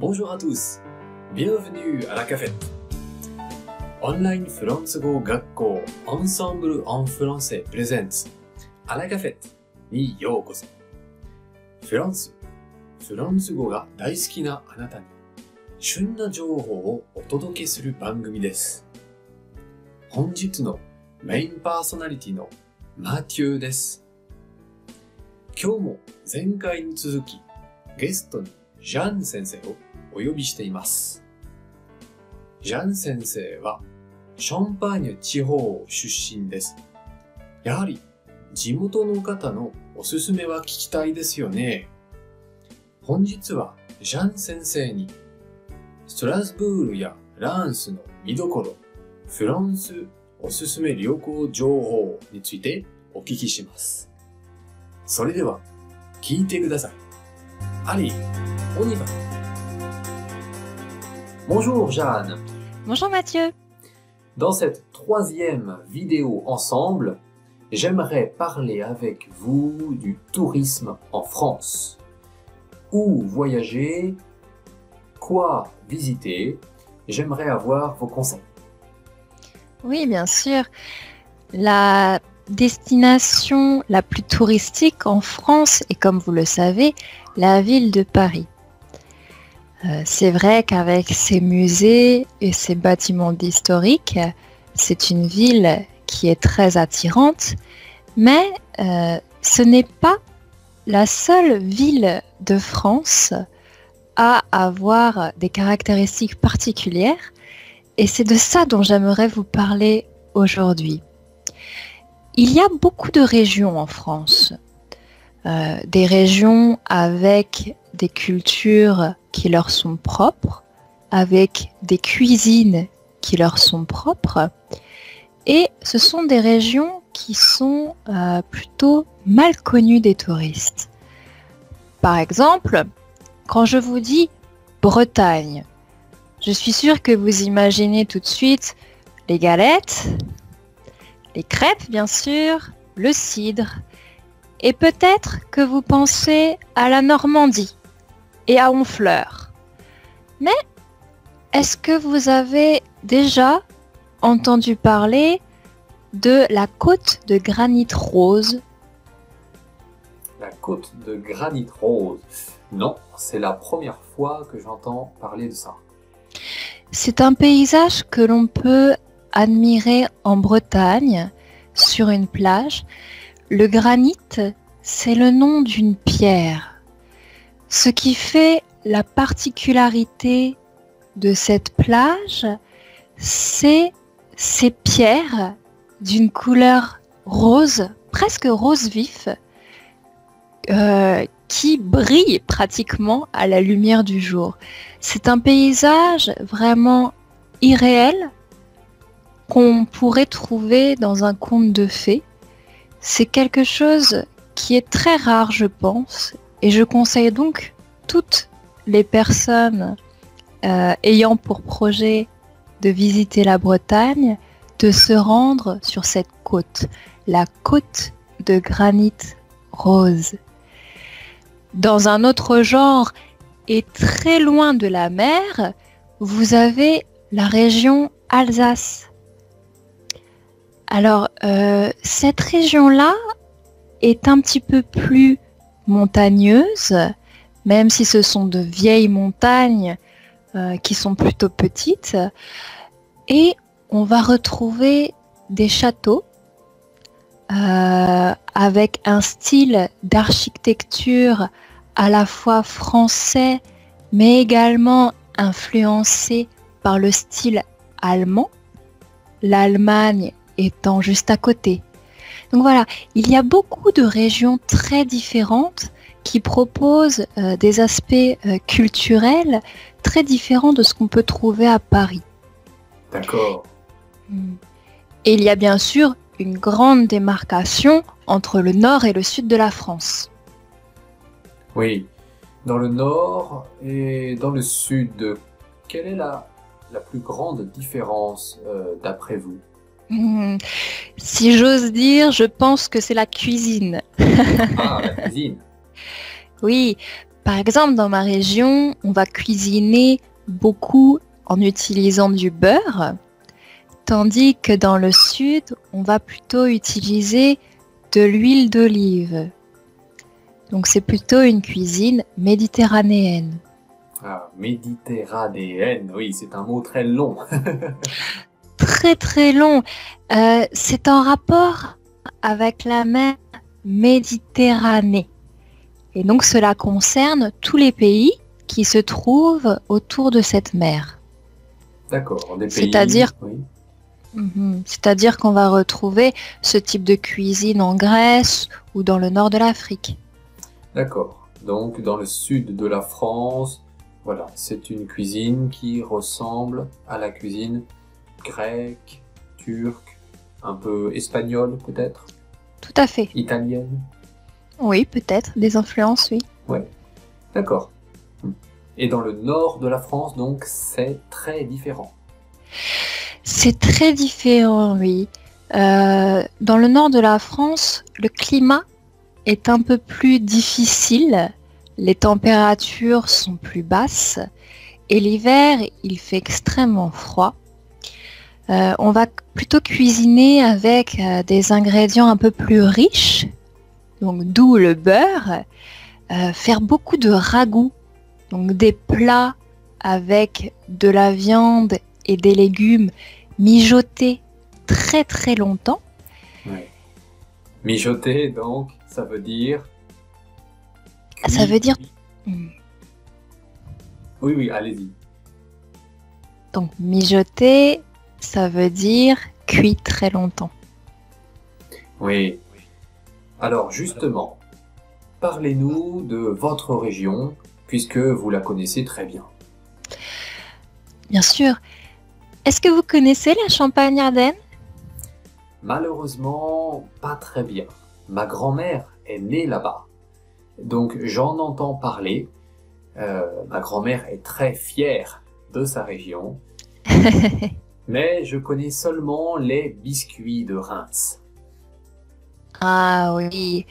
Bonjour à tous. Bienvenue à la cafette. オンラインフランス語学校アンサンブル・アン・フランセプレゼンツアラカフェットにようこそ。フランス、フランス語が大好きなあなたに旬な情報をお届けする番組です。本日のメインパーソナリティのマティューです。今日も前回に続きゲストにジャン先生をお呼びしています。ジャン先生はションパーニュ地方出身です。やはり地元の方のおすすめは聞きたいですよね。本日はジャン先生にストラスブールやランスの見どころ、フランスおすすめ旅行情報についてお聞きします。それでは聞いてください。アリー、オニバ Bonjour Jeanne. Bonjour Mathieu. Dans cette troisième vidéo ensemble, j'aimerais parler avec vous du tourisme en France. Où voyager Quoi visiter J'aimerais avoir vos conseils. Oui, bien sûr. La destination la plus touristique en France est, comme vous le savez, la ville de Paris. Euh, c'est vrai qu'avec ses musées et ses bâtiments historiques, c'est une ville qui est très attirante, mais euh, ce n'est pas la seule ville de France à avoir des caractéristiques particulières et c'est de ça dont j'aimerais vous parler aujourd'hui. Il y a beaucoup de régions en France, euh, des régions avec des cultures qui leur sont propres, avec des cuisines qui leur sont propres, et ce sont des régions qui sont euh, plutôt mal connues des touristes. Par exemple, quand je vous dis Bretagne, je suis sûre que vous imaginez tout de suite les galettes, les crêpes bien sûr, le cidre, et peut-être que vous pensez à la Normandie et à Honfleur. Mais est-ce que vous avez déjà entendu parler de la côte de granit rose? La côte de granit rose. Non, c'est la première fois que j'entends parler de ça. C'est un paysage que l'on peut admirer en Bretagne, sur une plage. Le granit, c'est le nom d'une pierre. Ce qui fait la particularité de cette plage, c'est ces pierres d'une couleur rose, presque rose vif, euh, qui brillent pratiquement à la lumière du jour. C'est un paysage vraiment irréel qu'on pourrait trouver dans un conte de fées. C'est quelque chose qui est très rare, je pense, et je conseille donc toutes les personnes euh, ayant pour projet de visiter la Bretagne de se rendre sur cette côte, la côte de granit rose. Dans un autre genre et très loin de la mer, vous avez la région Alsace. Alors, euh, cette région-là est un petit peu plus montagneuse, même si ce sont de vieilles montagnes euh, qui sont plutôt petites. Et on va retrouver des châteaux euh, avec un style d'architecture à la fois français, mais également influencé par le style allemand, l'Allemagne étant juste à côté. Donc voilà, il y a beaucoup de régions très différentes qui proposent euh, des aspects euh, culturels très différents de ce qu'on peut trouver à Paris. D'accord. Et il y a bien sûr une grande démarcation entre le nord et le sud de la France. Oui. Dans le nord et dans le sud, quelle est la, la plus grande différence euh, d'après vous? Si j'ose dire, je pense que c'est la cuisine. Ah, la cuisine. Oui, Par exemple, dans ma région, on va cuisiner beaucoup en utilisant du beurre, tandis que dans le sud, on va plutôt utiliser de l'huile d'olive. Donc c'est plutôt une cuisine méditerranéenne. Ah, méditerranéenne, oui, c'est un mot très long. très très long. Euh, c'est en rapport avec la mer Méditerranée. Et donc cela concerne tous les pays qui se trouvent autour de cette mer. D'accord. C'est-à-dire mhm. C'est-à-dire qu'on va retrouver ce type de cuisine en Grèce ou dans le nord de l'Afrique. D'accord. Donc dans le sud de la France, voilà, c'est une cuisine qui ressemble à la cuisine grecque, turque, un peu espagnole peut-être? Tout à fait. Italienne? Oui, peut-être, des influences, oui. Ouais, d'accord. Et dans le nord de la France, donc, c'est très différent. C'est très différent, oui. Euh, dans le nord de la France, le climat est un peu plus difficile. Les températures sont plus basses et l'hiver, il fait extrêmement froid. Euh, on va plutôt cuisiner avec euh, des ingrédients un peu plus riches, donc d'où le beurre, euh, faire beaucoup de ragoûts, donc des plats avec de la viande et des légumes mijotés très très longtemps. Mijoter, donc, ça veut dire. Ça veut dire. Hmm. Oui, oui, allez-y. Donc, mijoter, ça veut dire cuit très longtemps. Oui. Alors justement, parlez-nous de votre région, puisque vous la connaissez très bien. Bien sûr. Est-ce que vous connaissez la Champagne-Ardenne Malheureusement, pas très bien. Ma grand-mère est née là-bas. Donc j'en entends parler. Euh, ma grand-mère est très fière de sa région. mais je connais seulement les biscuits de Reims. Ah oui,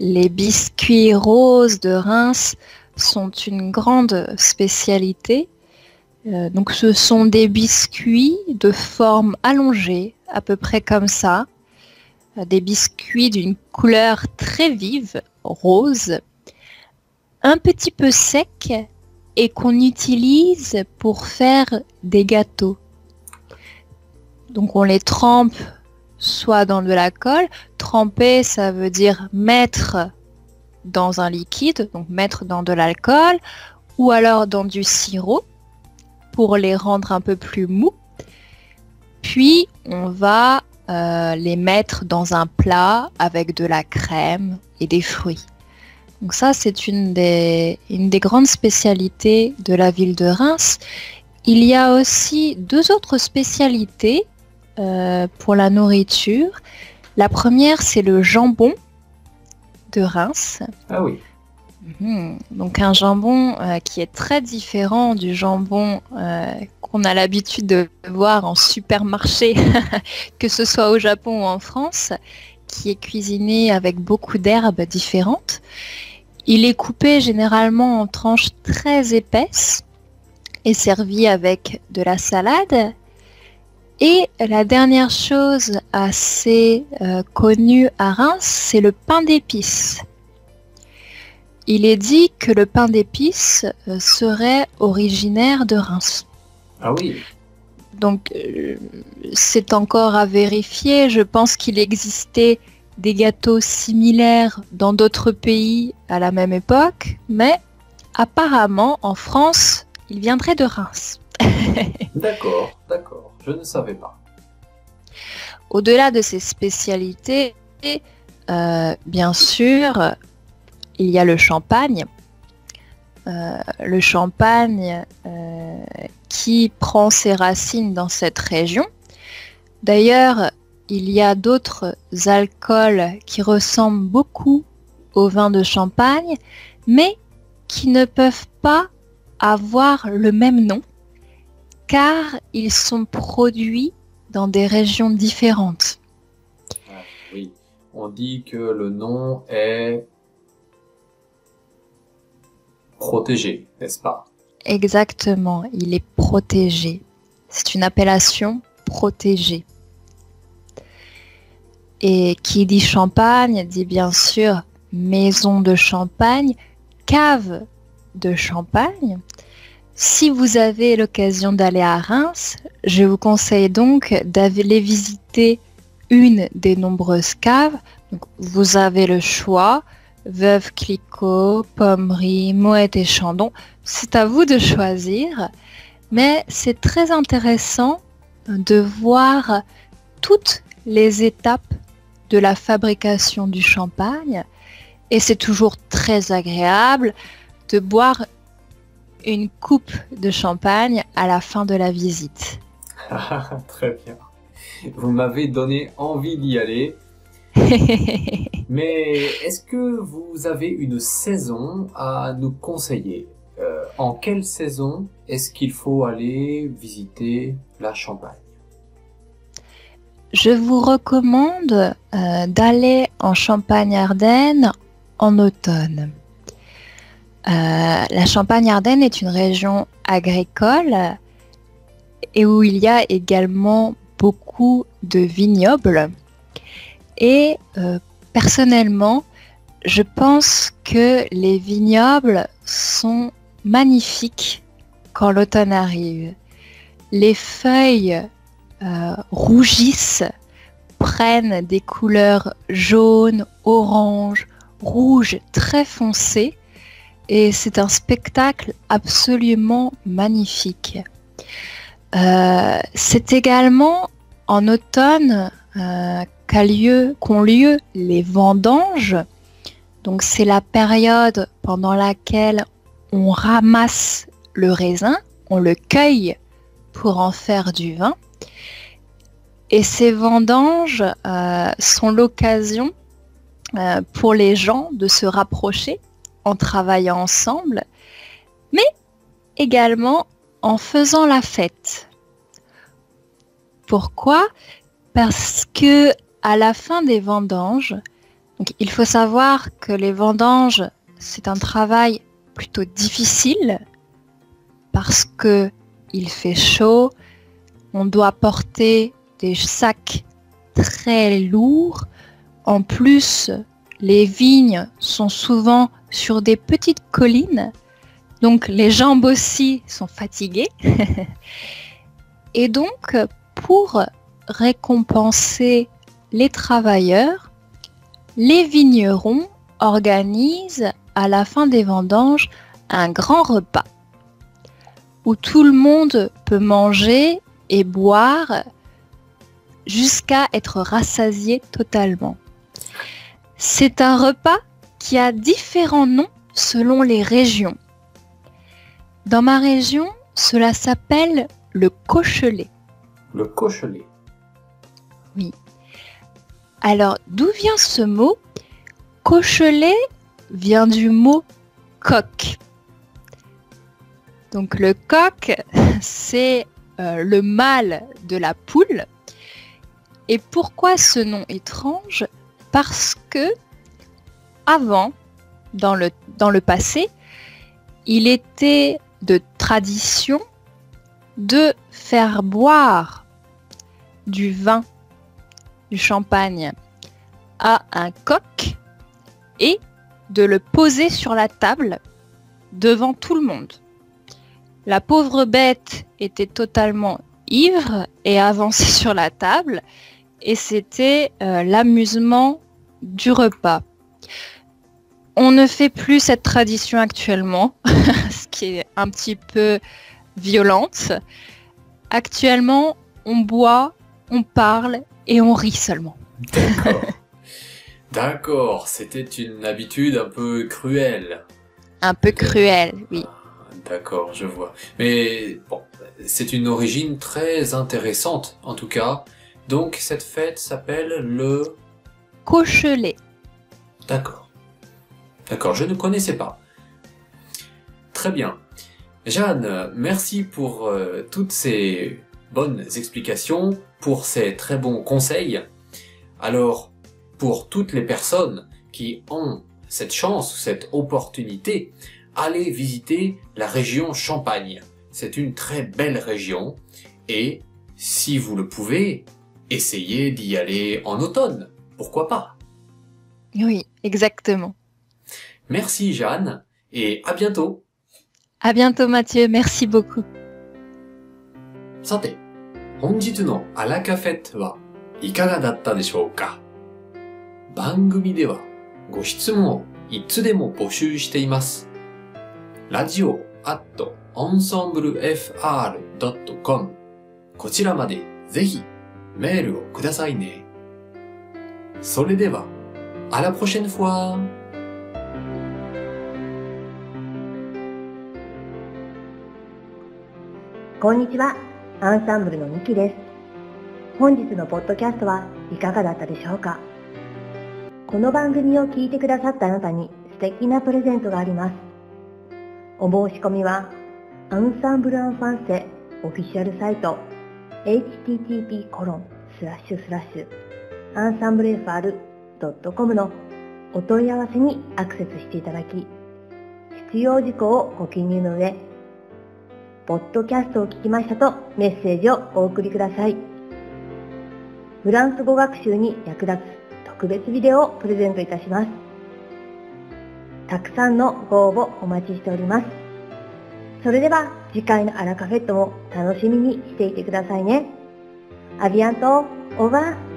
les biscuits roses de Reims sont une grande spécialité. Euh, donc ce sont des biscuits de forme allongée, à peu près comme ça. Euh, des biscuits d'une couleur très vive, rose, un petit peu sec et qu'on utilise pour faire des gâteaux. Donc on les trempe soit dans de la colle. Tremper, ça veut dire mettre dans un liquide, donc mettre dans de l'alcool, ou alors dans du sirop pour les rendre un peu plus mous. Puis on va euh, les mettre dans un plat avec de la crème et des fruits. Donc ça, c'est une des, une des grandes spécialités de la ville de Reims. Il y a aussi deux autres spécialités euh, pour la nourriture. La première, c'est le jambon de Reims. Ah oui. Mhm. Donc un jambon euh, qui est très différent du jambon euh, qu'on a l'habitude de voir en supermarché, que ce soit au Japon ou en France, qui est cuisiné avec beaucoup d'herbes différentes. Il est coupé généralement en tranches très épaisses et servi avec de la salade et la dernière chose assez euh, connue à Reims, c'est le pain d'épices. Il est dit que le pain d'épices euh, serait originaire de Reims. Ah oui. Donc euh, c'est encore à vérifier. Je pense qu'il existait des gâteaux similaires dans d'autres pays à la même époque, mais apparemment en France, il viendrait de Reims. d'accord, d'accord. Je ne savais pas. Au-delà de ces spécialités, euh, bien sûr, il y a le champagne. Euh, le champagne euh, qui prend ses racines dans cette région. D'ailleurs, il y a d'autres alcools qui ressemblent beaucoup au vin de champagne, mais qui ne peuvent pas avoir le même nom car ils sont produits dans des régions différentes. Ah, oui, on dit que le nom est protégé, n'est-ce pas? Exactement, il est protégé. C'est une appellation protégée. Et qui dit champagne dit bien sûr maison de champagne, cave de champagne. Si vous avez l'occasion d'aller à Reims, je vous conseille donc d'aller visiter une des nombreuses caves. vous avez le choix, Veuve Clicquot, Pommery, Moët et Chandon. C'est à vous de choisir, mais c'est très intéressant de voir toutes les étapes de la fabrication du champagne et c'est toujours très agréable de boire une coupe de champagne à la fin de la visite. très bien. Vous m'avez donné envie d'y aller. Mais est-ce que vous avez une saison à nous conseiller? Euh, En quelle saison est-ce qu'il faut aller visiter la Champagne? Je vous recommande euh, d'aller en Champagne-Ardenne en automne. Euh, la Champagne-Ardenne est une région agricole et où il y a également beaucoup de vignobles. Et euh, personnellement, je pense que les vignobles sont magnifiques quand l'automne arrive. Les feuilles euh, rougissent, prennent des couleurs jaunes, orange, rouge très foncé et c'est un spectacle absolument magnifique. Euh, c'est également en automne euh, qu'ont lieu, les vendanges. Donc c'est la période pendant laquelle on ramasse le raisin, on le cueille pour en faire du vin. Et ces vendanges euh, sont l'occasion pour les gens de se rapprocher en travaillant ensemble, mais également en faisant la fête. Pourquoi? Parce que à la fin des vendanges, il faut savoir que les vendanges, c'est un travail plutôt difficile parce que il fait chaud, on doit porter des sacs très lourds, en plus, les vignes sont souvent sur des petites collines, donc les jambes aussi sont fatiguées. Et donc, pour récompenser les travailleurs, les vignerons organisent à la fin des vendanges un grand repas où tout le monde peut manger et boire jusqu'à être rassasié totalement. C'est un repas qui a différents noms selon les régions. Dans ma région, cela s'appelle le cochelet. Le cochelet. Oui. Alors, d'où vient ce mot? Cochelet vient du mot coq. Donc le coq, c'est euh, le mâle de la poule. Et pourquoi ce nom étrange? Parce que avant, dans le, passé, il était de tradition de faire boire du vin, du champagne à un coq et de le poser sur la table devant tout le monde. La pauvre bête était totalement ivre et avançait sur la table et c'était euh, l'amusement du repas. On ne fait plus cette tradition actuellement, ce qui est un petit peu violente. Actuellement, on boit, on parle et on rit seulement. D'accord. D'accord, c'était une habitude un peu cruelle. Un peu cruelle, oui. Ah, d'accord, je vois. Mais bon, c'est une origine très intéressante, en tout cas. Donc cette fête s'appelle le Cochelet. D'accord. D'accord, je ne connaissais pas. Très bien. Jeanne, merci pour euh, toutes ces bonnes explications, pour ces très bons conseils. Alors, pour toutes les personnes qui ont cette chance, cette opportunité, allez visiter la région Champagne. C'est une très belle région et si vous le pouvez, essayez d'y aller en automne. Pourquoi pas? Oui, exactement. Merci Jeanne et à bientôt. À bientôt Mathieu, merci beaucoup. さて、本日のアラカフェットはいかがだったでしょうか番組ではご質問をいつでも募集しています。ラジオ at ensemblefr.com こちらまでぜひメールをくださいね。それでは、à la prochaine fois! こんにちは。アンサンブルのミキです。本日のポッドキャストはいかがだったでしょうか？この番組を聞いてくださったあなたに素敵なプレゼントがあります。お申し込みは、アンサンブルアンファンセオフィシャルサイト http コロンスラッシュスラッシュアンサンブル FR.com のお問い合わせにアクセスしていただき、必要事項をご記入の上、ポッドキャストを聞きましたとメッセージをお送りください。フランス語学習に役立つ特別ビデオをプレゼントいたします。たくさんのご応募お待ちしております。それでは次回のアラカフェットも楽しみにしていてくださいね。アビアント、オーバー。